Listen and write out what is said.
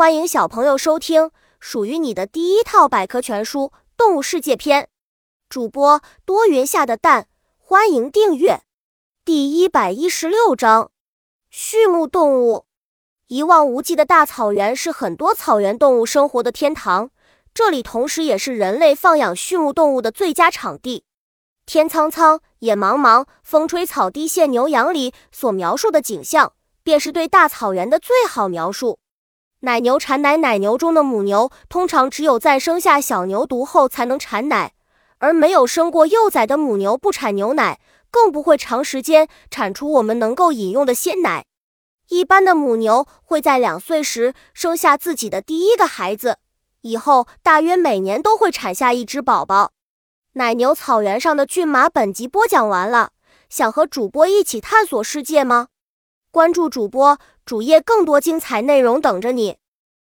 欢迎小朋友收听属于你的第一套百科全书《动物世界》篇。主播多云下的蛋，欢迎订阅。第一百一十六章：畜牧动物。一望无际的大草原是很多草原动物生活的天堂，这里同时也是人类放养畜牧动物的最佳场地。天苍苍，野茫茫，风吹草低见牛羊里所描述的景象，便是对大草原的最好描述。奶牛产奶，奶牛中的母牛通常只有在生下小牛犊后才能产奶，而没有生过幼崽的母牛不产牛奶，更不会长时间产出我们能够饮用的鲜奶。一般的母牛会在两岁时生下自己的第一个孩子，以后大约每年都会产下一只宝宝。奶牛草原上的骏马，本集播讲完了，想和主播一起探索世界吗？关注主播主页，更多精彩内容等着你。